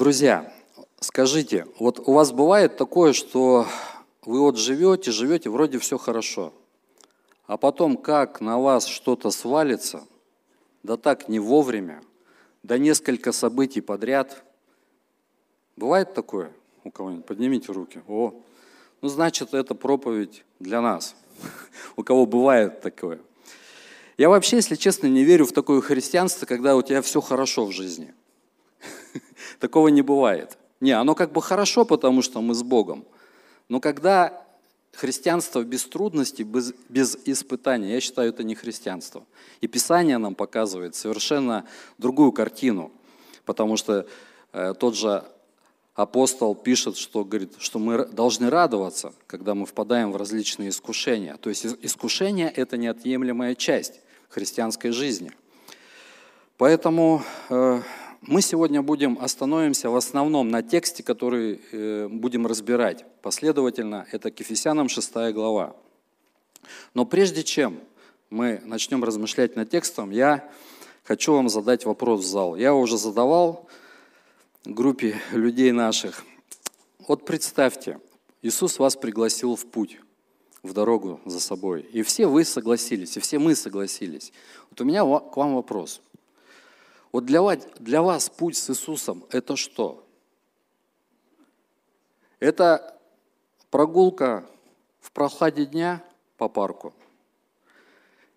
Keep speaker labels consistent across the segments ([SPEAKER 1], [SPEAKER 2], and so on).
[SPEAKER 1] Друзья, скажите, вот у вас бывает такое, что вы вот живете, живете, вроде все хорошо, а потом как на вас что-то свалится, да так не вовремя, да несколько событий подряд. Бывает такое у кого-нибудь? Поднимите руки. О, ну значит, это проповедь для нас, у кого бывает такое. Я вообще, если честно, не верю в такое христианство, когда у тебя все хорошо в жизни. Такого не бывает. Не, оно как бы хорошо, потому что мы с Богом. Но когда христианство без трудностей, без, без испытаний, я считаю, это не христианство. И Писание нам показывает совершенно другую картину, потому что э, тот же апостол пишет, что, говорит, что мы должны радоваться, когда мы впадаем в различные искушения. То есть искушение – это неотъемлемая часть христианской жизни. Поэтому э, мы сегодня будем остановимся в основном на тексте, который э, будем разбирать. Последовательно, это к Ефесянам 6 глава. Но прежде чем мы начнем размышлять над текстом, я хочу вам задать вопрос в зал. Я уже задавал группе людей наших. Вот представьте, Иисус вас пригласил в путь, в дорогу за собой. И все вы согласились, и все мы согласились. Вот у меня к вам вопрос – вот для вас, для вас путь с Иисусом – это что? Это прогулка в прохладе дня по парку.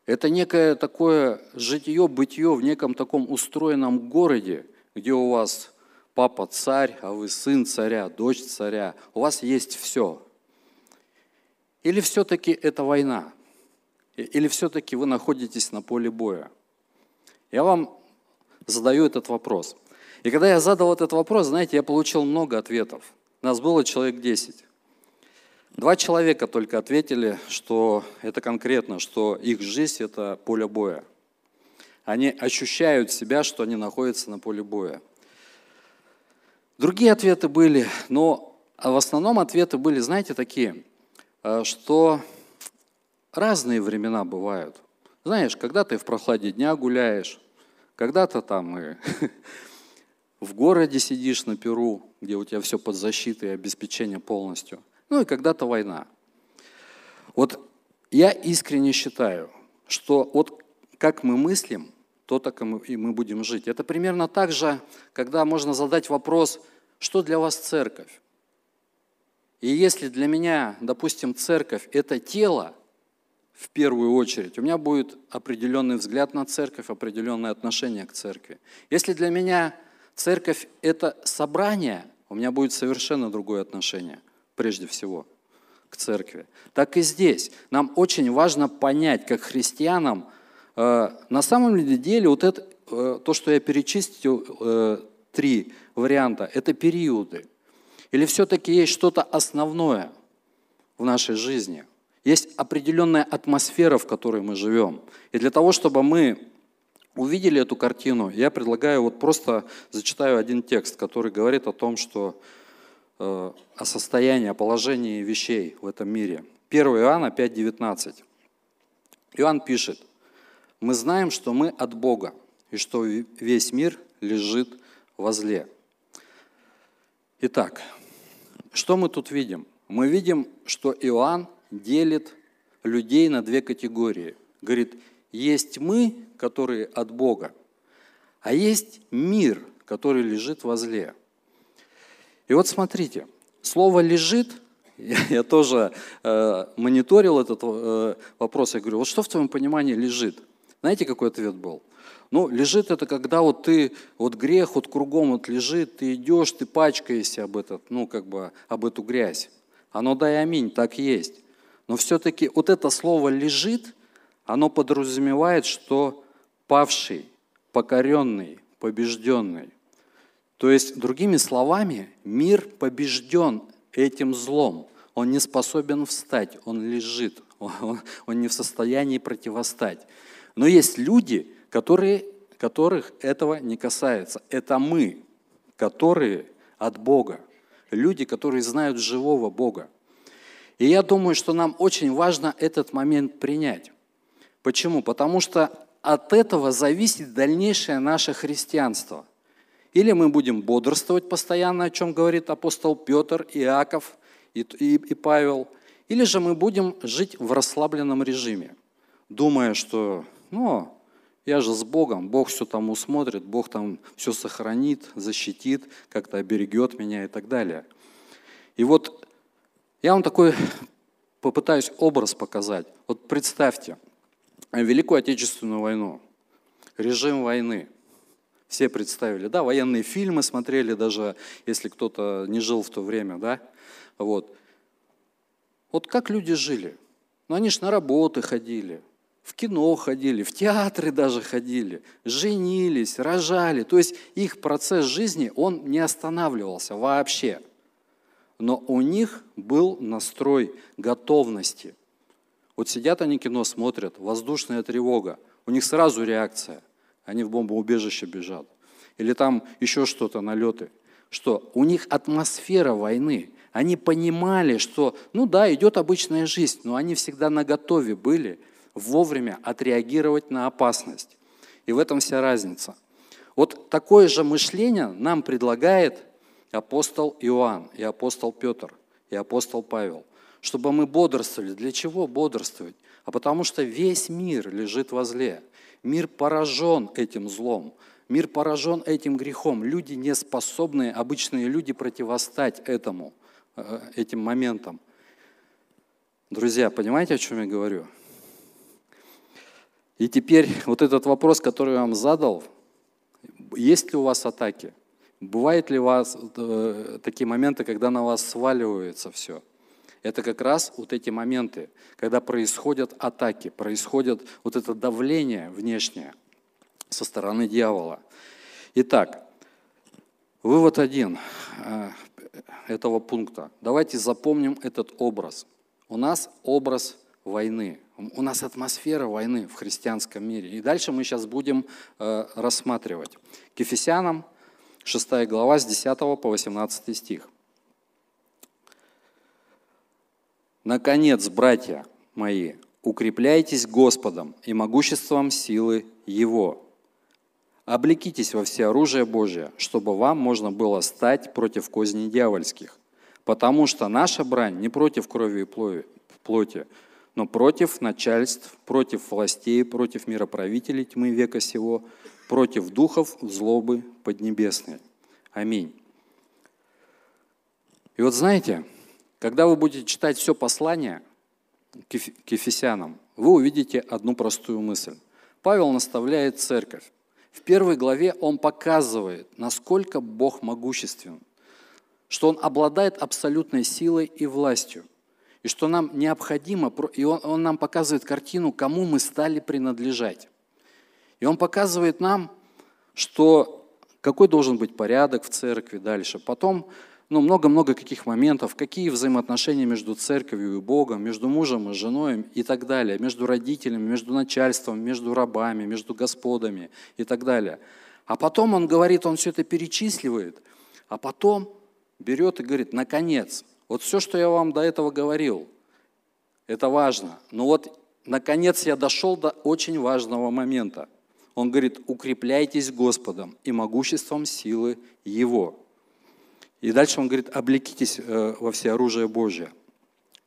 [SPEAKER 1] Это некое такое житье-бытие в неком таком устроенном городе, где у вас папа царь, а вы сын царя, дочь царя. У вас есть все. Или все-таки это война? Или все-таки вы находитесь на поле боя? Я вам задаю этот вопрос. И когда я задал этот вопрос, знаете, я получил много ответов. Нас было человек 10. Два человека только ответили, что это конкретно, что их жизнь – это поле боя. Они ощущают себя, что они находятся на поле боя. Другие ответы были, но в основном ответы были, знаете, такие, э, что разные времена бывают. Знаешь, когда ты в прохладе дня гуляешь, когда-то там и в городе сидишь на Перу, где у тебя все под защитой и обеспечение полностью. Ну и когда-то война. Вот я искренне считаю, что вот как мы мыслим, то так и мы будем жить. Это примерно так же, когда можно задать вопрос, что для вас церковь? И если для меня, допустим, церковь – это тело, в первую очередь. У меня будет определенный взгляд на церковь, определенное отношение к церкви. Если для меня церковь – это собрание, у меня будет совершенно другое отношение, прежде всего, к церкви. Так и здесь. Нам очень важно понять, как христианам, э, на самом деле вот это, э, то, что я перечислил, э, три варианта, это периоды. Или все-таки есть что-то основное в нашей жизни – есть определенная атмосфера, в которой мы живем. И для того, чтобы мы увидели эту картину, я предлагаю вот просто зачитаю один текст, который говорит о том, что э, о состоянии, о положении вещей в этом мире. 1 Иоанна 5,19. Иоанн пишет, «Мы знаем, что мы от Бога, и что весь мир лежит возле». Итак, что мы тут видим? Мы видим, что Иоанн делит людей на две категории. Говорит, есть мы, которые от Бога, а есть мир, который лежит возле. И вот смотрите, слово «лежит», я, я тоже э, мониторил этот э, вопрос, я говорю, вот что в твоем понимании лежит? Знаете, какой ответ был? Ну, лежит это когда вот ты, вот грех вот кругом вот лежит, ты идешь, ты пачкаешься об этот, ну, как бы об эту грязь. Оно дай аминь, так есть. Но все-таки вот это слово «лежит», оно подразумевает, что павший, покоренный, побежденный. То есть, другими словами, мир побежден этим злом. Он не способен встать, он лежит, он, не в состоянии противостать. Но есть люди, которые, которых этого не касается. Это мы, которые от Бога. Люди, которые знают живого Бога. И я думаю, что нам очень важно этот момент принять. Почему? Потому что от этого зависит дальнейшее наше христианство. Или мы будем бодрствовать постоянно, о чем говорит апостол Петр, Иаков и, и, и Павел, или же мы будем жить в расслабленном режиме, думая, что, ну, я же с Богом, Бог все там усмотрит, Бог там все сохранит, защитит, как-то оберегет меня и так далее. И вот я вам такой попытаюсь образ показать. Вот представьте, Великую Отечественную войну, режим войны. Все представили, да, военные фильмы смотрели, даже если кто-то не жил в то время, да, вот. Вот как люди жили? Ну, они ж на работы ходили, в кино ходили, в театры даже ходили, женились, рожали. То есть их процесс жизни, он не останавливался вообще. Но у них был настрой готовности. Вот сидят они кино смотрят, воздушная тревога, у них сразу реакция, они в бомбоубежище бежат. Или там еще что-то, налеты. Что у них атмосфера войны. Они понимали, что, ну да, идет обычная жизнь, но они всегда наготове были – вовремя отреагировать на опасность. И в этом вся разница. Вот такое же мышление нам предлагает апостол Иоанн и апостол Петр и апостол Павел, чтобы мы бодрствовали. Для чего бодрствовать? А потому что весь мир лежит возле. Мир поражен этим злом. Мир поражен этим грехом. Люди не способны, обычные люди, противостать этому, э, этим моментам. Друзья, понимаете, о чем я говорю? И теперь вот этот вопрос, который я вам задал, есть ли у вас атаки? Бывают ли у вас э, такие моменты, когда на вас сваливается все? Это как раз вот эти моменты, когда происходят атаки, происходит вот это давление внешнее со стороны дьявола. Итак, вывод один э, этого пункта. Давайте запомним этот образ. У нас образ войны. У нас атмосфера войны в христианском мире. И дальше мы сейчас будем э, рассматривать. К Ефесянам 6 глава с 10 по 18 стих. Наконец, братья мои, укрепляйтесь Господом и могуществом силы Его. Облекитесь во все оружие Божие, чтобы вам можно было стать против козней дьявольских. Потому что наша брань не против крови и плоти, но против начальств, против властей, против мироправителей тьмы века сего, против духов злобы поднебесной. Аминь. И вот знаете, когда вы будете читать все послание к Ефесянам, вы увидите одну простую мысль. Павел наставляет церковь. В первой главе он показывает, насколько Бог могуществен, что Он обладает абсолютной силой и властью и что нам необходимо, и он, он нам показывает картину, кому мы стали принадлежать. И он показывает нам, что какой должен быть порядок в церкви дальше. Потом ну, много-много каких моментов, какие взаимоотношения между церковью и Богом, между мужем и женой и так далее, между родителями, между начальством, между рабами, между господами и так далее. А потом он говорит, он все это перечисливает, а потом берет и говорит, наконец, вот все, что я вам до этого говорил, это важно. Но вот, наконец, я дошел до очень важного момента. Он говорит, укрепляйтесь Господом и могуществом силы Его. И дальше он говорит, облекитесь э, во все оружие Божие,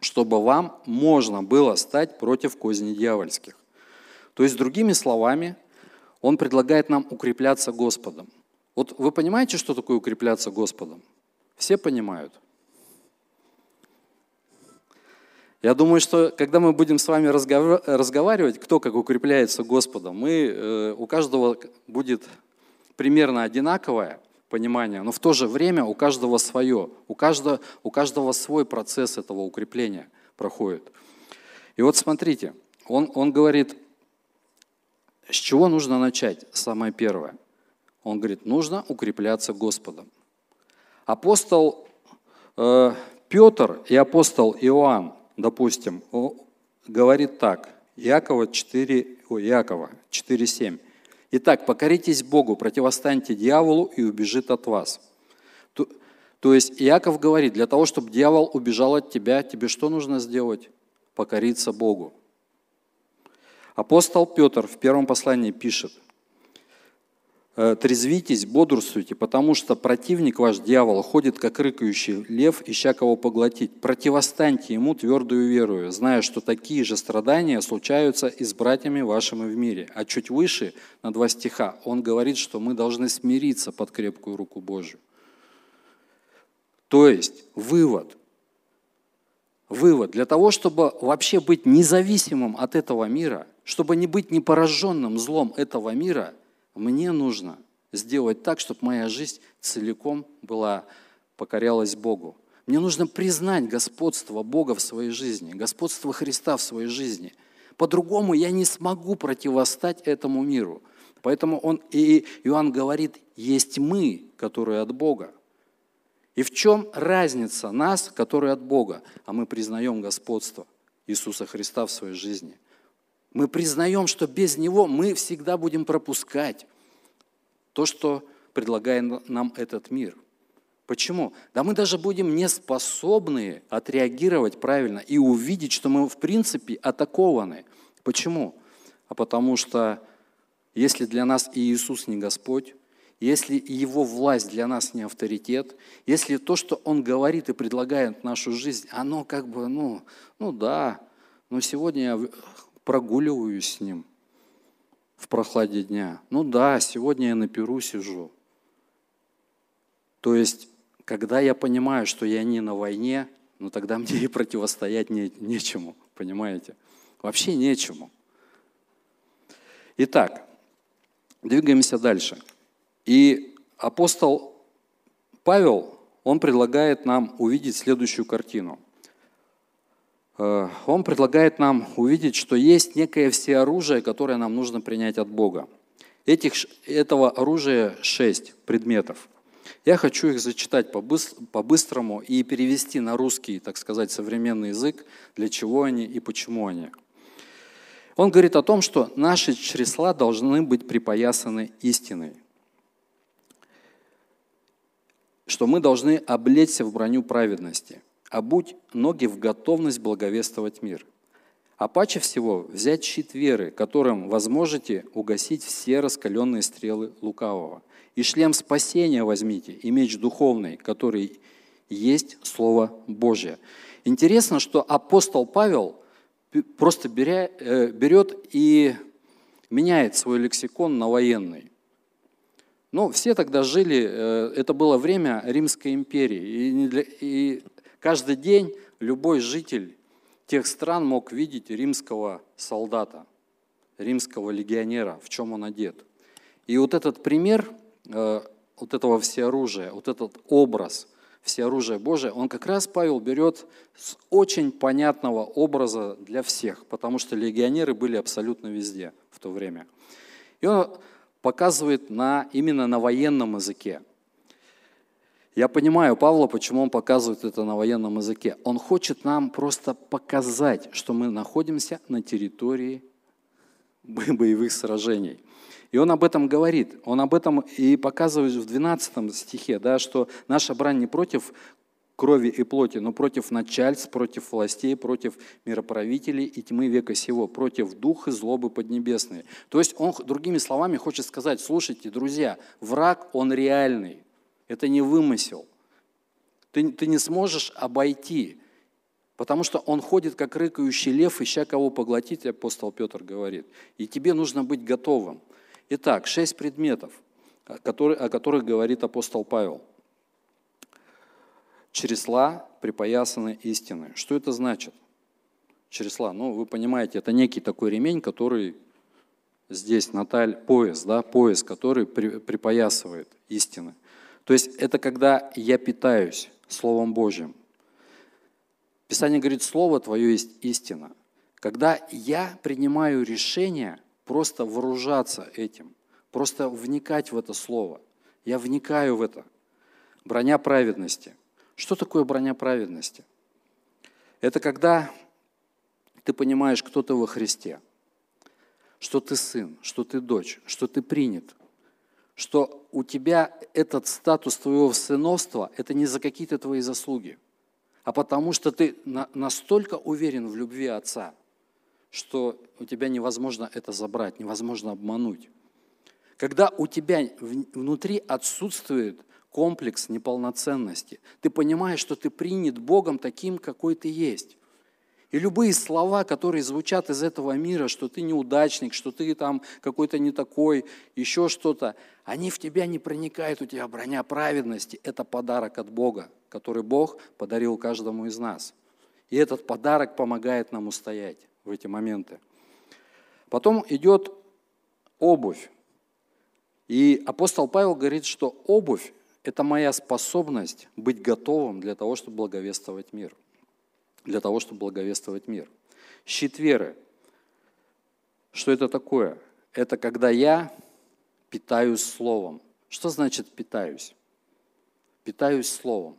[SPEAKER 1] чтобы вам можно было стать против козней дьявольских. То есть, другими словами, он предлагает нам укрепляться Господом. Вот вы понимаете, что такое укрепляться Господом? Все понимают – Я думаю, что когда мы будем с вами разговаривать, кто как укрепляется Господом, мы, э, у каждого будет примерно одинаковое понимание, но в то же время у каждого свое, у каждого, у каждого свой процесс этого укрепления проходит. И вот смотрите, он, он говорит, с чего нужно начать, самое первое. Он говорит, нужно укрепляться Господом. Апостол э, Петр и апостол Иоанн, допустим, говорит так, Иакова 4, о, Иакова 4.7. Итак, покоритесь Богу, противостаньте дьяволу и убежит от вас. То, то есть Иаков говорит, для того, чтобы дьявол убежал от тебя, тебе что нужно сделать? Покориться Богу. Апостол Петр в первом послании пишет, трезвитесь, бодрствуйте, потому что противник ваш, дьявол, ходит, как рыкающий лев, ища кого поглотить. Противостаньте ему твердую верою, зная, что такие же страдания случаются и с братьями вашими в мире. А чуть выше, на два стиха, он говорит, что мы должны смириться под крепкую руку Божью. То есть, вывод. Вывод. Для того, чтобы вообще быть независимым от этого мира, чтобы не быть непораженным злом этого мира – мне нужно сделать так, чтобы моя жизнь целиком была, покорялась Богу. Мне нужно признать господство Бога в своей жизни, господство Христа в своей жизни. По-другому я не смогу противостать этому миру. Поэтому он, и Иоанн говорит, есть мы, которые от Бога. И в чем разница нас, которые от Бога? А мы признаем господство Иисуса Христа в своей жизни. Мы признаем, что без Него мы всегда будем пропускать то, что предлагает нам этот мир. Почему? Да мы даже будем не способны отреагировать правильно и увидеть, что мы в принципе атакованы. Почему? А потому что если для нас и Иисус не Господь, если Его власть для нас не авторитет, если то, что Он говорит и предлагает нашу жизнь, оно как бы, ну, ну да, но сегодня я прогуливаюсь с ним в прохладе дня. Ну да, сегодня я на перу сижу. То есть, когда я понимаю, что я не на войне, ну тогда мне и противостоять не, нечему, понимаете? Вообще нечему. Итак, двигаемся дальше. И апостол Павел, он предлагает нам увидеть следующую картину. Э, он предлагает нам увидеть, что есть некое всеоружие, которое нам нужно принять от Бога. Этих, этого оружия шесть предметов. Я хочу их зачитать по-быстрому и перевести на русский, так сказать, современный язык, для чего они и почему они. Он говорит о том, что наши чресла должны быть припоясаны истиной, что мы должны облечься в броню праведности – а будь ноги в готовность благовествовать мир. А паче всего взять щит веры, которым возможете угасить все раскаленные стрелы лукавого. И шлем спасения возьмите, и меч духовный, который есть Слово Божье. Интересно, что апостол Павел просто беря, э, берет и меняет свой лексикон на военный. Ну, все тогда жили, э, это было время Римской империи, и Каждый день любой житель тех стран мог видеть римского солдата, римского легионера, в чем он одет. И вот этот пример э, вот этого всеоружия, вот этот образ всеоружия Божия, он как раз Павел берет с очень понятного образа для всех, потому что легионеры были абсолютно везде в то время. И он показывает на, именно на военном языке. Я понимаю Павла, почему он показывает это на военном языке. Он хочет нам просто показать, что мы находимся на территории боевых сражений. И он об этом говорит. Он об этом и показывает в 12 стихе, да, что наша брань не против крови и плоти, но против начальств, против властей, против мироправителей и тьмы века сего, против духа злобы поднебесной. То есть он, другими словами, хочет сказать, слушайте, друзья, враг, он реальный. Это не вымысел. Ты, ты не сможешь обойти, потому что он ходит, как рыкающий лев, ища кого поглотить, апостол Петр говорит. И тебе нужно быть готовым. Итак, шесть предметов, которые, о которых говорит апостол Павел. Чресла припоясаны истины. Что это значит? Чресла, ну, вы понимаете, это некий такой ремень, который здесь, Наталь, пояс, да, пояс, который при, припоясывает истины. То есть это когда я питаюсь Словом Божьим. Писание говорит, Слово Твое есть истина. Когда я принимаю решение просто вооружаться этим, просто вникать в это Слово, я вникаю в это. Броня праведности. Что такое броня праведности? Это когда ты понимаешь, кто ты во Христе, что ты сын, что ты дочь, что ты принят, что у тебя этот статус твоего сыновства, это не за какие-то твои заслуги, а потому что ты настолько уверен в любви Отца, что у тебя невозможно это забрать, невозможно обмануть. когда у тебя внутри отсутствует комплекс неполноценности. Ты понимаешь, что ты принят Богом таким, какой ты есть. И любые слова, которые звучат из этого мира, что ты неудачник, что ты там какой-то не такой, еще что-то, они в тебя не проникают, у тебя броня праведности. Это подарок от Бога, который Бог подарил каждому из нас. И этот подарок помогает нам устоять в эти моменты. Потом идет обувь. И апостол Павел говорит, что обувь – это моя способность быть готовым для того, чтобы благовествовать мир – для того, чтобы благовествовать мир. Щит веры. Что это такое? Это когда я питаюсь Словом. Что значит питаюсь? Питаюсь Словом.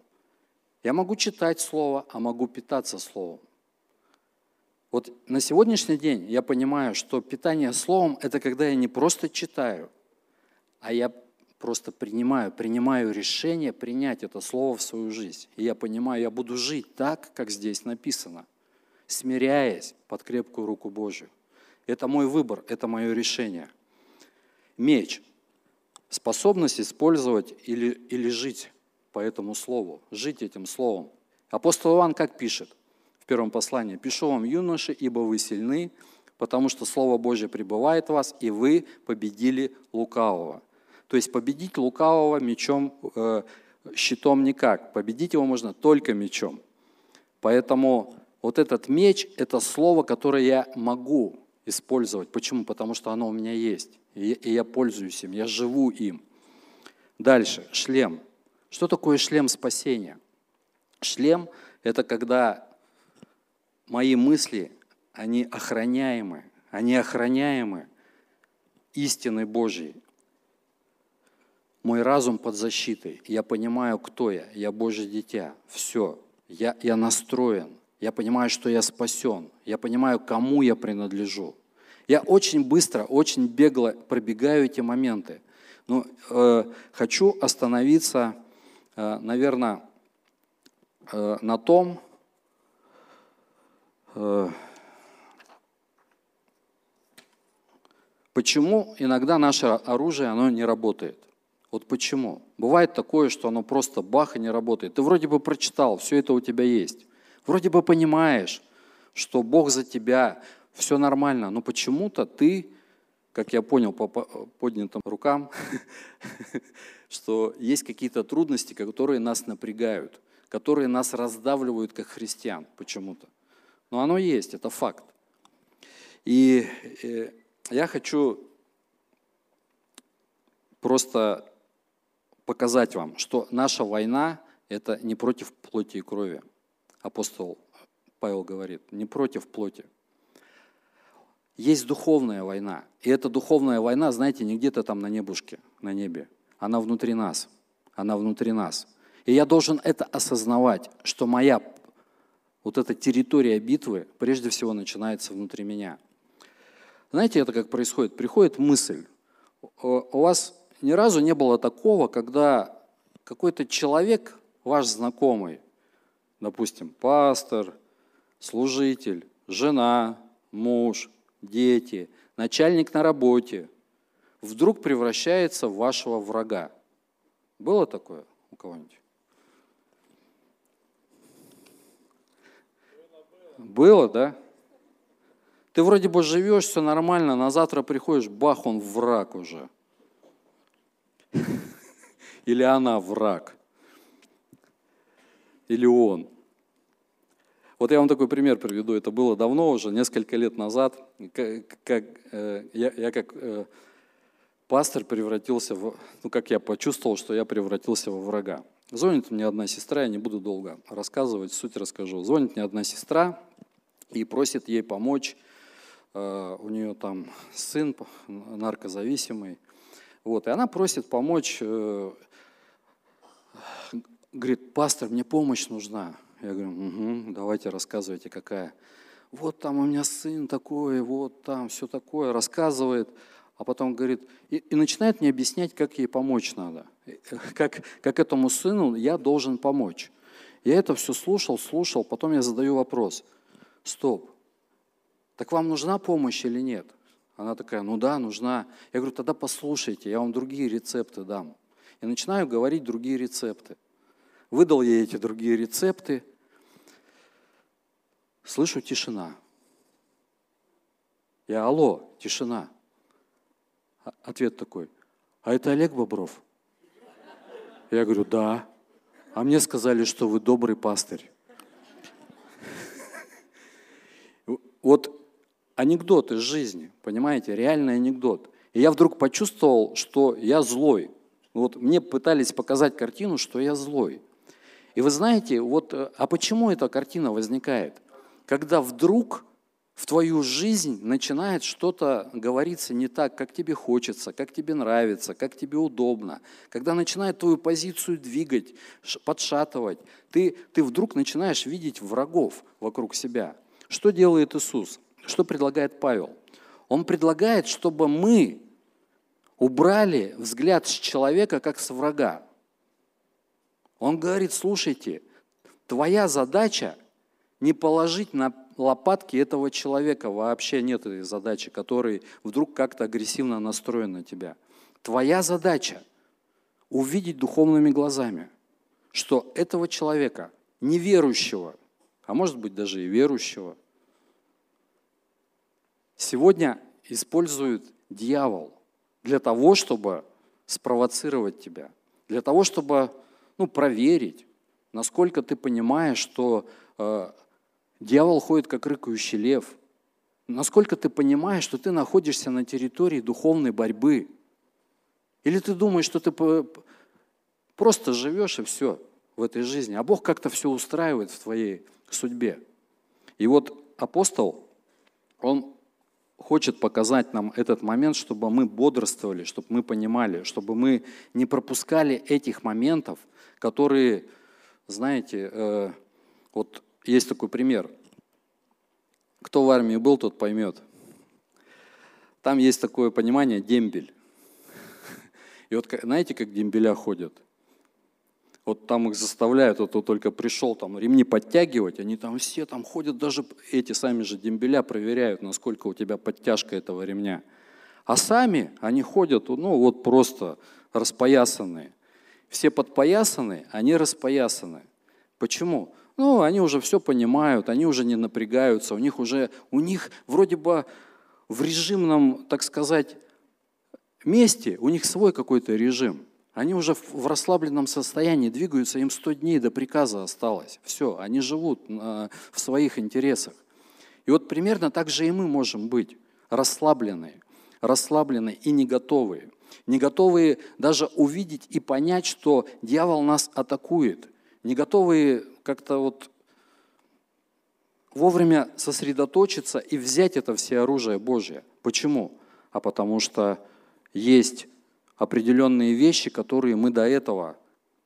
[SPEAKER 1] Я могу читать Слово, а могу питаться Словом. Вот на сегодняшний день я понимаю, что питание Словом – это когда я не просто читаю, а я просто принимаю, принимаю решение принять это слово в свою жизнь. И я понимаю, я буду жить так, как здесь написано, смиряясь под крепкую руку Божью. Это мой выбор, это мое решение. Меч – способность использовать или, или жить по этому слову, жить этим словом. Апостол Иоанн как пишет в первом послании? «Пишу вам, юноши, ибо вы сильны, потому что Слово Божье пребывает в вас, и вы победили лукавого». То есть победить лукавого мечом, э, щитом никак. Победить его можно только мечом. Поэтому вот этот меч – это слово, которое я могу использовать. Почему? Потому что оно у меня есть. И я пользуюсь им, я живу им. Дальше, шлем. Что такое шлем спасения? Шлем – это когда мои мысли, они охраняемы, они охраняемы истиной Божьей. Мой разум под защитой. Я понимаю, кто я. Я Божье дитя. Все. Я, я настроен. Я понимаю, что я спасен. Я понимаю, кому я принадлежу. Я очень быстро, очень бегло пробегаю эти моменты. Но э, хочу остановиться, э, наверное, э, на том, э, почему иногда наше оружие оно не работает. Вот почему? Бывает такое, что оно просто бах и не работает. Ты вроде бы прочитал, все это у тебя есть. Вроде бы понимаешь, что Бог за тебя, все нормально, но почему-то ты, как я понял по поднятым рукам, что есть какие-то трудности, которые нас напрягают, которые нас раздавливают как христиан почему-то. Но оно есть, это факт. И э, я хочу просто показать вам, что наша война – это не против плоти и крови. Апостол Павел говорит, не против плоти. Есть духовная война. И эта духовная война, знаете, не где-то там на небушке, на небе. Она внутри нас. Она внутри нас. И я должен это осознавать, что моя вот эта территория битвы прежде всего начинается внутри меня. Знаете, это как происходит? Приходит мысль. У вас ни разу не было такого, когда какой-то человек, ваш знакомый, допустим, пастор, служитель, жена, муж, дети, начальник на работе, вдруг превращается в вашего врага. Было такое у кого-нибудь? Было, да? Ты вроде бы живешь, все нормально, на завтра приходишь, бах, он враг уже. Или она враг? Или он? Вот я вам такой пример приведу. Это было давно уже, несколько лет назад. Как, э, я, я как э, пастор превратился в... Ну, как я почувствовал, что я превратился во врага. Звонит мне одна сестра, я не буду долго рассказывать, суть расскажу. Звонит мне одна сестра и просит ей помочь. Э, у нее там сын наркозависимый. Вот, и она просит помочь, э, говорит, пастор, мне помощь нужна. Я говорю, угу, давайте рассказывайте, какая. Вот там у меня сын такой, вот там все такое, рассказывает. А потом говорит, и, и начинает мне объяснять, как ей помочь надо. Как, как этому сыну я должен помочь. Я это все слушал, слушал, потом я задаю вопрос. Стоп, так вам нужна помощь или нет? Она такая, ну да, нужна. Я говорю, тогда послушайте, я вам другие рецепты дам. И начинаю говорить другие рецепты. Выдал ей эти другие рецепты. Слышу тишина. Я, алло, тишина. А, ответ такой, а это Олег Бобров? Я говорю, да. А мне сказали, что вы добрый пастырь. Вот анекдот из жизни, понимаете, реальный анекдот. И я вдруг почувствовал, что я злой. Вот мне пытались показать картину, что я злой. И вы знаете, вот, э, а почему эта картина возникает? Когда вдруг в твою жизнь начинает что-то говориться не так, как тебе хочется, как тебе нравится, как тебе удобно, когда начинает твою позицию двигать, подшатывать, ты, ты вдруг начинаешь видеть врагов вокруг себя. Что делает Иисус? Что предлагает Павел? Он предлагает, чтобы мы убрали взгляд с человека как с врага. Он говорит, слушайте, твоя задача не положить на лопатки этого человека вообще нет этой задачи, который вдруг как-то агрессивно настроен на тебя. Твоя задача увидеть духовными глазами, что этого человека, неверующего, а может быть даже и верующего, сегодня использует дьявол для того, чтобы спровоцировать тебя, для того, чтобы ну, проверить, насколько ты понимаешь, что э, Дьявол ходит, как рыкающий лев. Насколько ты понимаешь, что ты находишься на территории духовной борьбы? Или ты думаешь, что ты просто живешь и все в этой жизни, а Бог как-то все устраивает в твоей судьбе? И вот апостол, он хочет показать нам этот момент, чтобы мы бодрствовали, чтобы мы понимали, чтобы мы не пропускали этих моментов, которые, знаете, э, вот есть такой пример. Кто в армии был, тот поймет. Там есть такое понимание дембель. И вот знаете, как дембеля ходят? Вот там их заставляют, вот кто только пришел, там ремни подтягивать, они там все там ходят, даже эти сами же дембеля проверяют, насколько у тебя подтяжка этого ремня. А сами они ходят, ну вот просто распоясанные. Все подпоясанные, они распоясаны. Почему? Ну, они уже все понимают, они уже не напрягаются, у них уже, у них вроде бы в режимном, так сказать, месте, у них свой какой-то режим. Они уже в расслабленном состоянии двигаются, им 100 дней до приказа осталось. Все, они живут в своих интересах. И вот примерно так же и мы можем быть расслабленные, расслабленные и не готовые. Не готовые даже увидеть и понять, что дьявол нас атакует. Не готовые как-то вот вовремя сосредоточиться и взять это все оружие Божье. Почему? А потому что есть определенные вещи, которые мы до этого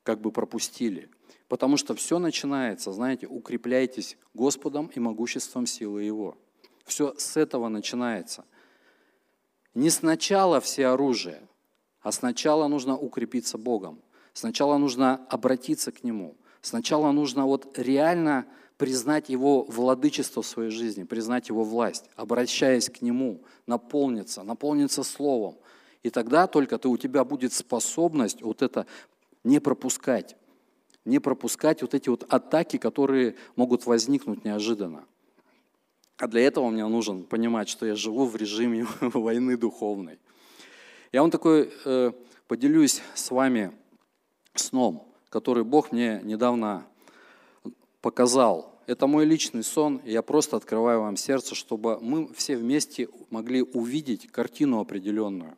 [SPEAKER 1] как бы пропустили. Потому что все начинается, знаете, укрепляйтесь Господом и могуществом силы Его. Все с этого начинается. Не сначала все оружие, а сначала нужно укрепиться Богом. Сначала нужно обратиться к Нему. Сначала нужно вот реально признать Его владычество в своей жизни, признать Его власть, обращаясь к Нему, наполниться, наполниться Словом. И тогда только ты, у тебя будет способность вот это не пропускать, не пропускать вот эти вот атаки, которые могут возникнуть неожиданно. А для этого мне нужно понимать, что я живу в режиме войны духовной. Я вам такой э, поделюсь с вами сном который Бог мне недавно показал. Это мой личный сон, и я просто открываю вам сердце, чтобы мы все вместе могли увидеть картину определенную.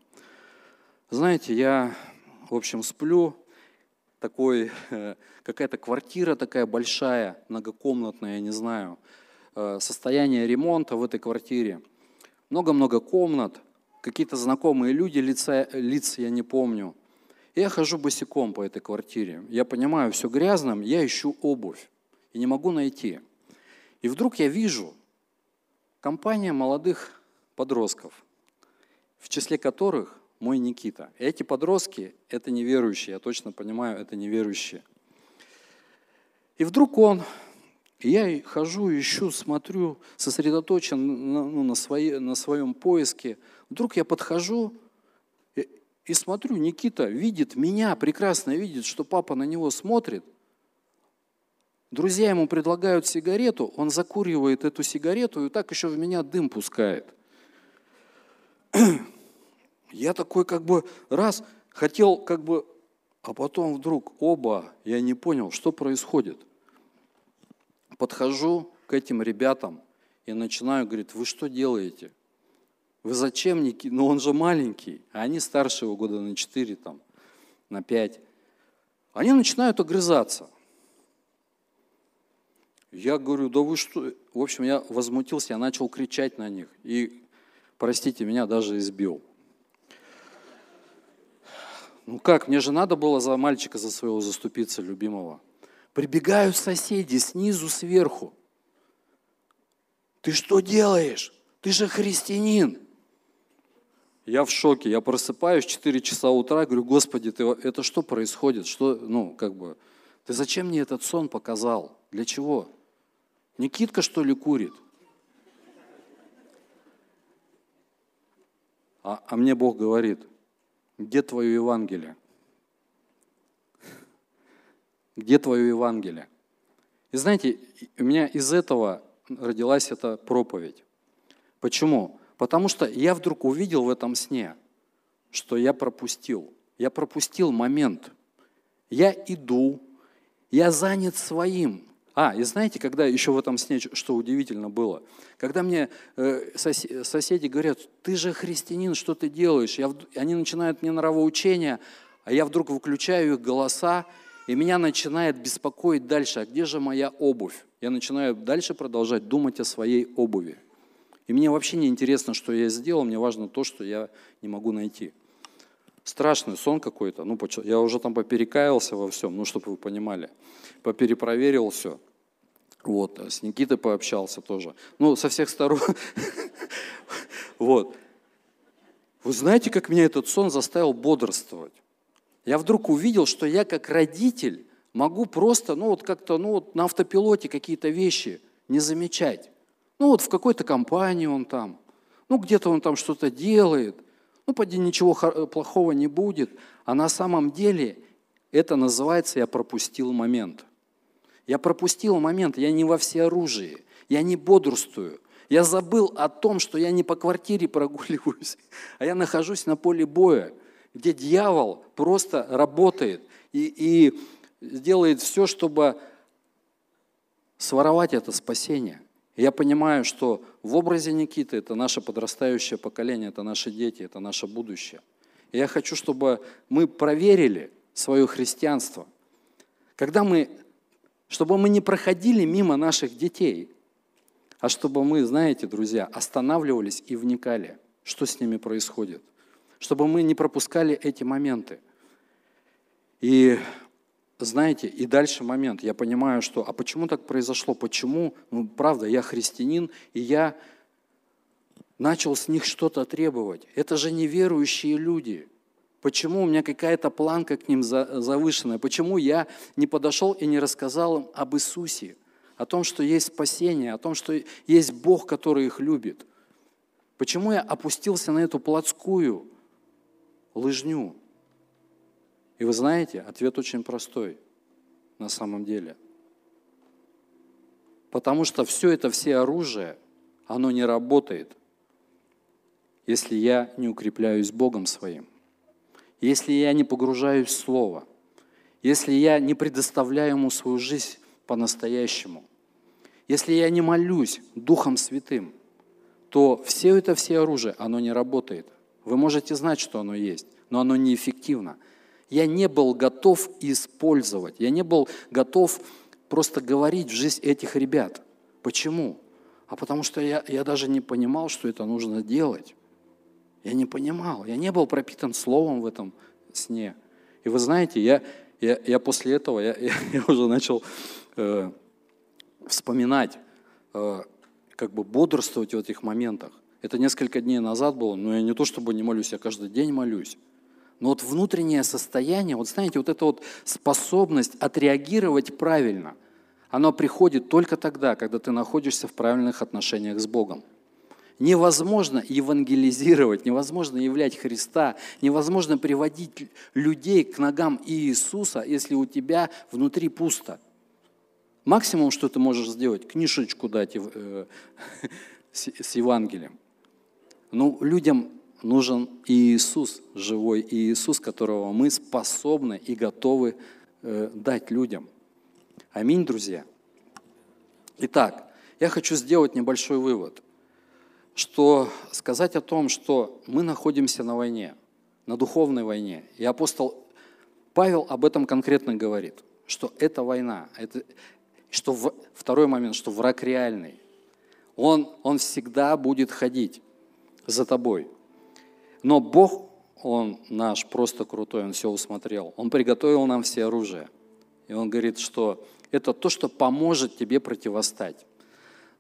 [SPEAKER 1] Знаете, я, в общем, сплю, такой, какая-то квартира такая большая, многокомнатная, я не знаю, э, состояние ремонта в этой квартире. Много-много комнат, какие-то знакомые люди, лица, лиц я не помню – я хожу босиком по этой квартире. Я понимаю, все грязным, я ищу обувь и не могу найти. И вдруг я вижу компания молодых подростков, в числе которых мой Никита. Эти подростки – это неверующие, я точно понимаю, это неверующие. И вдруг он я хожу, ищу, смотрю, сосредоточен на, ну, на, свои, на своем поиске. Вдруг я подхожу и, и смотрю, Никита видит меня, прекрасно видит, что папа на него смотрит. Друзья ему предлагают сигарету, он закуривает эту сигарету и так еще в меня дым пускает. Я такой как бы раз хотел как бы, а потом вдруг оба, я не понял, что происходит. Подхожу к этим ребятам и начинаю, говорит, вы что делаете? Вы зачем, Ники? Ну он же маленький, а они старше его года на 4, там, на 5. Они начинают огрызаться. Я говорю, да вы что? В общем, я возмутился, я начал кричать на них. И, простите, меня даже избил. Ну как, мне же надо было за мальчика за своего заступиться, любимого. Прибегают соседи снизу, сверху. Ты что делаешь? Ты же христианин. Я в шоке, я просыпаюсь в 4 часа утра, говорю, Господи, ты, это что происходит? Что, ну, как бы, ты зачем мне этот сон показал? Для чего? Никитка, что ли, курит? А, а мне Бог говорит, где твое Евангелие? Где твое Евангелие? И знаете, у меня из этого родилась эта проповедь. Почему? Потому что я вдруг увидел в этом сне, что я пропустил. Я пропустил момент. Я иду, я занят своим. А, и знаете, когда еще в этом сне, что удивительно было, когда мне э, соседи говорят, ты же христианин, что ты делаешь? Я, они начинают мне нравоучения, а я вдруг выключаю их голоса, и меня начинает беспокоить дальше, а где же моя обувь? Я начинаю дальше продолжать думать о своей обуви. И мне вообще не интересно, что я сделал, мне важно то, что я не могу найти. Страшный сон какой-то. Ну, я уже там поперекаялся во всем, ну, чтобы вы понимали. Поперепроверил все. Вот, с Никитой пообщался тоже. Ну, со всех сторон. Вот. Вы знаете, как меня этот сон заставил бодрствовать? Я вдруг увидел, что я как родитель могу просто, ну вот как-то, ну вот на автопилоте какие-то вещи не замечать. Ну вот в какой-то компании он там, ну где-то он там что-то делает – ну, поди, ничего плохого не будет. А на самом деле это называется «я пропустил момент». Я пропустил момент, я не во всеоружии, я не бодрствую. Я забыл о том, что я не по квартире прогуливаюсь, а я нахожусь на поле боя, где дьявол просто работает и, и делает все, чтобы своровать это спасение. Я понимаю, что в образе Никиты это наше подрастающее поколение, это наши дети, это наше будущее. И я хочу, чтобы мы проверили свое христианство. Когда мы, чтобы мы не проходили мимо наших детей, а чтобы мы, знаете, друзья, останавливались и вникали, что с ними происходит. Чтобы мы не пропускали эти моменты. И знаете, и дальше момент, я понимаю, что, а почему так произошло, почему, ну, правда, я христианин, и я начал с них что-то требовать. Это же неверующие люди. Почему у меня какая-то планка к ним завышенная? Почему я не подошел и не рассказал им об Иисусе? О том, что есть спасение, о том, что есть Бог, который их любит. Почему я опустился на эту плотскую лыжню? И вы знаете, ответ очень простой на самом деле. Потому что все это, все оружие, оно не работает, если я не укрепляюсь Богом своим, если я не погружаюсь в Слово, если я не предоставляю Ему свою жизнь по-настоящему, если я не молюсь Духом Святым, то все это, все оружие, оно не работает. Вы можете знать, что оно есть, но оно неэффективно – я не был готов использовать, я не был готов просто говорить в жизнь этих ребят. Почему? А потому что я, я даже не понимал, что это нужно делать. Я не понимал, я не был пропитан словом в этом сне. И вы знаете, я, я, я после этого, я, я, я уже начал э, вспоминать, э, как бы бодрствовать в этих моментах. Это несколько дней назад было, но я не то чтобы не молюсь, я каждый день молюсь. Но вот внутреннее состояние, вот знаете, вот эта вот способность отреагировать правильно, оно приходит только тогда, когда ты находишься в правильных отношениях с Богом. Невозможно евангелизировать, невозможно являть Христа, невозможно приводить людей к ногам Иисуса, если у тебя внутри пусто. Максимум, что ты можешь сделать, книжечку дать э, с Евангелием. Но ну, людям нужен Иисус, живой Иисус, которого мы способны и готовы э, дать людям. Аминь, друзья. Итак, я хочу сделать небольшой вывод, что сказать о том, что мы находимся на войне, на духовной войне, и апостол Павел об этом конкретно говорит, что это война, это, что в, второй момент, что враг реальный. Он, он всегда будет ходить за тобой. Но Бог, Он наш просто крутой, Он все усмотрел. Он приготовил нам все оружие. И Он говорит, что это то, что поможет тебе противостать.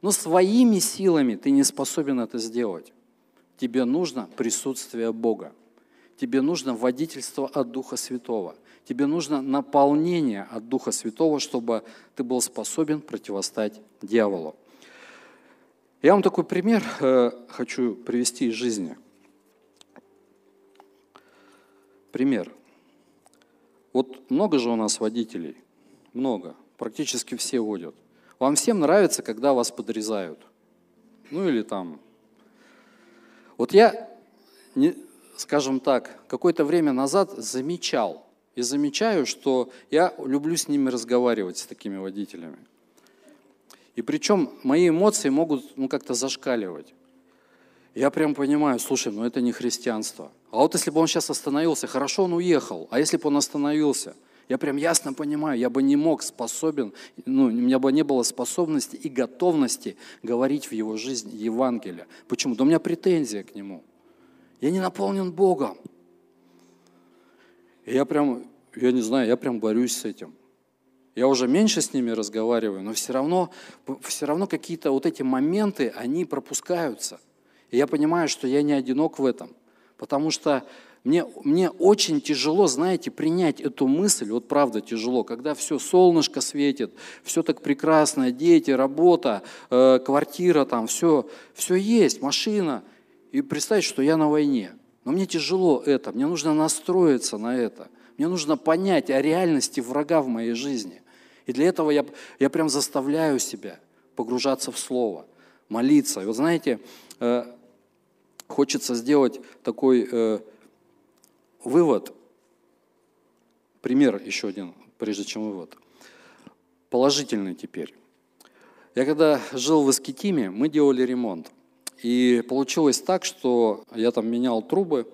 [SPEAKER 1] Но своими силами ты не способен это сделать. Тебе нужно присутствие Бога. Тебе нужно водительство от Духа Святого. Тебе нужно наполнение от Духа Святого, чтобы ты был способен противостать дьяволу. Я вам такой пример э, хочу привести из жизни. Пример. Вот много же у нас водителей, много практически все водят. Вам всем нравится, когда вас подрезают. Ну или там. Вот я, не, скажем так, какое-то время назад замечал, и замечаю, что я люблю с ними разговаривать, с такими водителями. И причем мои эмоции могут ну, как-то зашкаливать. Я прям понимаю, слушай, ну это не христианство. А вот если бы он сейчас остановился, хорошо, он уехал. А если бы он остановился – я прям ясно понимаю, я бы не мог способен, ну, у меня бы не было способности и готовности говорить в его жизни Евангелие. Почему? Да у меня претензия к нему. Я не наполнен Богом. И я прям, я не знаю, я прям борюсь с этим. Я уже меньше с ними разговариваю, но все равно, все равно какие-то вот эти моменты, они пропускаются. И я понимаю, что я не одинок в этом. Потому что мне, мне очень тяжело, знаете, принять эту мысль, вот правда тяжело, когда все солнышко светит, все так прекрасно, дети, работа, э, квартира там, все, все есть, машина. И представить, что я на войне. Но мне тяжело это, мне нужно настроиться на это. Мне нужно понять о реальности врага в моей жизни. И для этого я, я прям заставляю себя погружаться в Слово, молиться. И вот знаете, э, хочется сделать такой э, вывод, пример еще один, прежде чем вывод, положительный теперь. Я когда жил в Искитиме, мы делали ремонт. И получилось так, что я там менял трубы,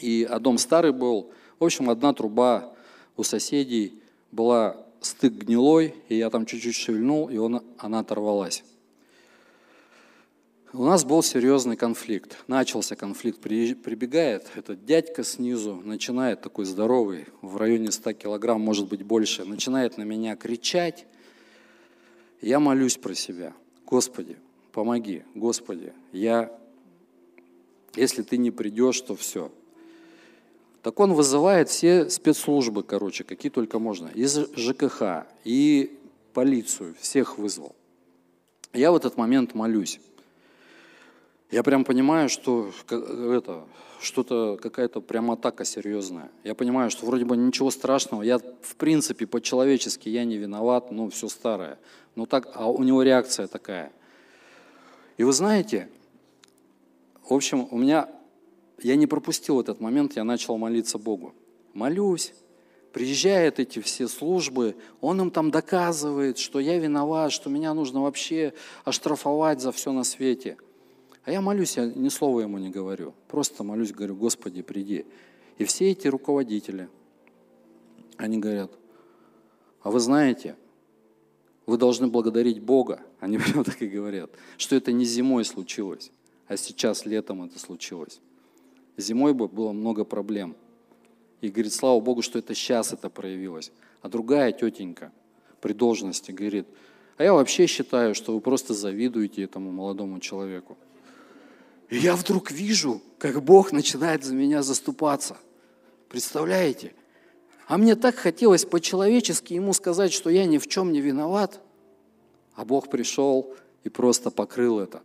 [SPEAKER 1] и а дом старый был. В общем, одна труба у соседей была стык гнилой, и я там чуть-чуть шевельнул, и он, она оторвалась. У нас был серьезный конфликт. Начался конфликт, прибегает этот дядька снизу, начинает такой здоровый, в районе 100 килограмм, может быть больше, начинает на меня кричать. Я молюсь про себя. Господи, помоги, Господи, я, если ты не придешь, то все. Так он вызывает все спецслужбы, короче, какие только можно, из ЖКХ и полицию, всех вызвал. Я в этот момент молюсь. Я прям понимаю, что это что-то, какая-то прям атака серьезная. Я понимаю, что вроде бы ничего страшного. Я, в принципе, по-человечески я не виноват, ну, все старое. Ну так, а у него реакция такая. И вы знаете, в общем, у меня, я не пропустил этот момент, я начал молиться Богу. Молюсь, приезжают эти все службы, он им там доказывает, что я виноват, что меня нужно вообще оштрафовать за все на свете – а я молюсь, я ни слова ему не говорю. Просто молюсь, говорю, Господи, приди. И все эти руководители, они говорят, а вы знаете, вы должны благодарить Бога. Они прямо так и говорят, что это не зимой случилось, а сейчас летом это случилось. Зимой бы было много проблем. И говорит, слава Богу, что это сейчас это проявилось. А другая тетенька при должности говорит, а я вообще считаю, что вы просто завидуете этому молодому человеку. И я вдруг вижу, как Бог начинает за меня заступаться. Представляете? А мне так хотелось по-человечески ему сказать, что я ни в чем не виноват. А Бог пришел и просто покрыл это.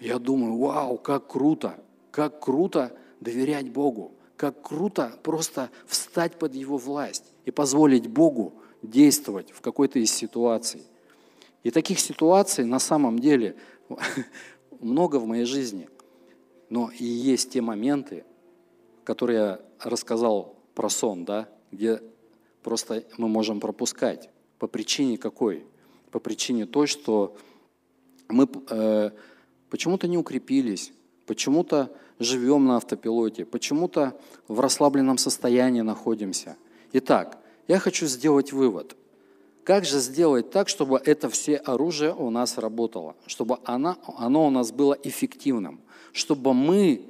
[SPEAKER 1] Я думаю, вау, как круто, как круто доверять Богу, как круто просто встать под Его власть и позволить Богу действовать в какой-то из ситуаций. И таких ситуаций на самом деле много в моей жизни. Но и есть те моменты, которые я рассказал про сон, да, где просто мы можем пропускать. По причине какой? По причине той, что мы э, почему-то не укрепились, почему-то живем на автопилоте, почему-то в расслабленном состоянии находимся. Итак, я хочу сделать вывод. Как же сделать так, чтобы это все оружие у нас работало, чтобы оно, оно у нас было эффективным, чтобы мы,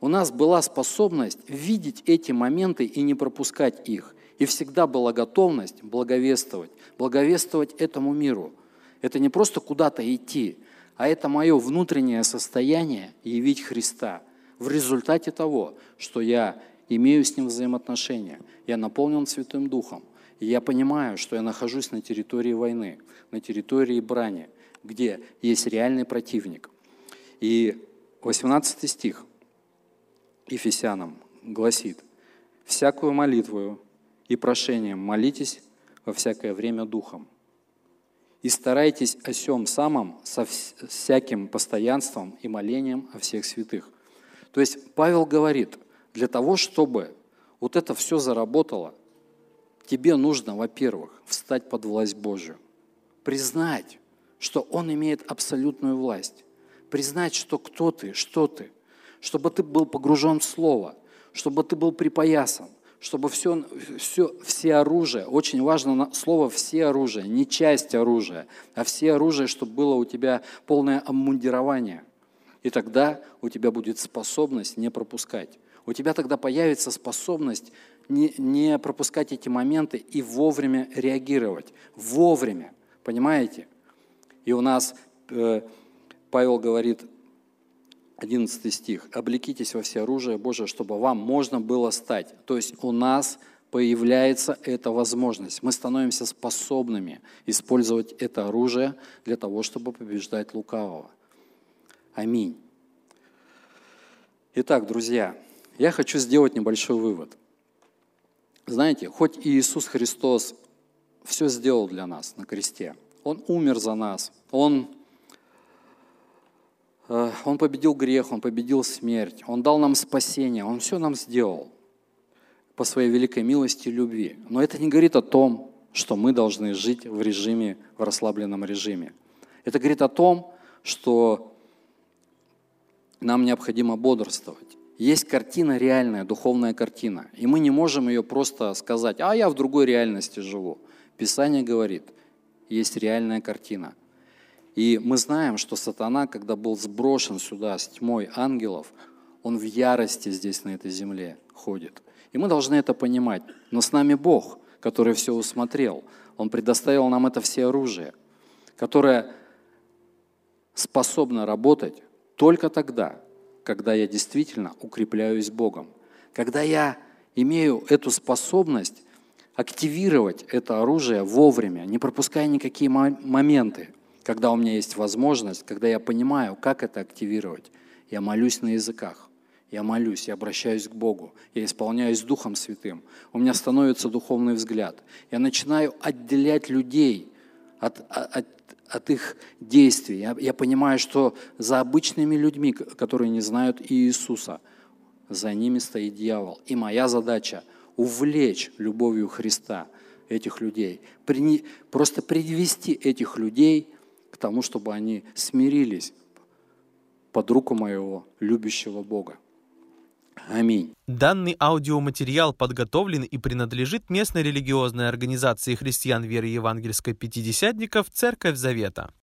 [SPEAKER 1] у нас была способность видеть эти моменты и не пропускать их, и всегда была готовность благовествовать, благовествовать этому миру. Это не просто куда-то идти, а это мое внутреннее состояние явить Христа в результате того, что я имею с Ним взаимоотношения, я наполнен Святым Духом, и я понимаю, что я нахожусь на территории войны, на территории брани, где есть реальный противник. И 18 стих Ефесянам гласит, «Всякую молитву и прошением молитесь во всякое время Духом, и старайтесь о сем самом со всяким постоянством и молением о всех святых». То есть Павел говорит, для того, чтобы вот это все заработало, тебе нужно, во-первых, встать под власть Божию, признать, что Он имеет абсолютную власть, признать, что кто ты, что ты, чтобы ты был погружен в Слово, чтобы ты был припоясан, чтобы все, все, все оружие, очень важно слово «все оружие», не часть оружия, а все оружие, чтобы было у тебя полное обмундирование. И тогда у тебя будет способность не пропускать. У тебя тогда появится способность не, не пропускать эти моменты и вовремя реагировать. Вовремя. Понимаете? И у нас э, Павел говорит, 11 стих, «Облекитесь во все оружие Божие, чтобы вам можно было стать». То есть у нас появляется эта возможность. Мы становимся способными использовать это оружие для того, чтобы побеждать лукавого. Аминь. Итак, друзья, я хочу сделать небольшой вывод. Знаете, хоть Иисус Христос все сделал для нас на кресте, Он умер за нас, Он он победил грех, Он победил смерть, Он дал нам спасение, Он все нам сделал по своей великой милости и любви. Но это не говорит о том, что мы должны жить в режиме, в расслабленном режиме. Это говорит о том, что нам необходимо бодрствовать. Есть картина реальная, духовная картина, и мы не можем ее просто сказать, а я в другой реальности живу. Писание говорит, есть реальная картина. И мы знаем, что сатана, когда был сброшен сюда с тьмой ангелов, он в ярости здесь, на этой земле, ходит. И мы должны это понимать. Но с нами Бог, который все усмотрел. Он предоставил нам это все оружие, которое способно работать только тогда, когда я действительно укрепляюсь Богом. Когда я имею эту способность активировать это оружие вовремя, не пропуская никакие моменты – когда у меня есть возможность, когда я понимаю, как это активировать, я молюсь на языках. Я молюсь, я обращаюсь к Богу, я исполняюсь Духом Святым. У меня становится духовный взгляд. Я начинаю отделять людей от, от, от их действий. Я, я понимаю, что за обычными людьми, которые не знают Иисуса, за ними стоит дьявол. И моя задача – увлечь любовью Христа этих людей, просто привести этих людей к тому, чтобы они смирились под руку моего любящего Бога. Аминь.
[SPEAKER 2] Данный аудиоматериал подготовлен и принадлежит местной религиозной организации христиан веры евангельской пятидесятников «Церковь Завета».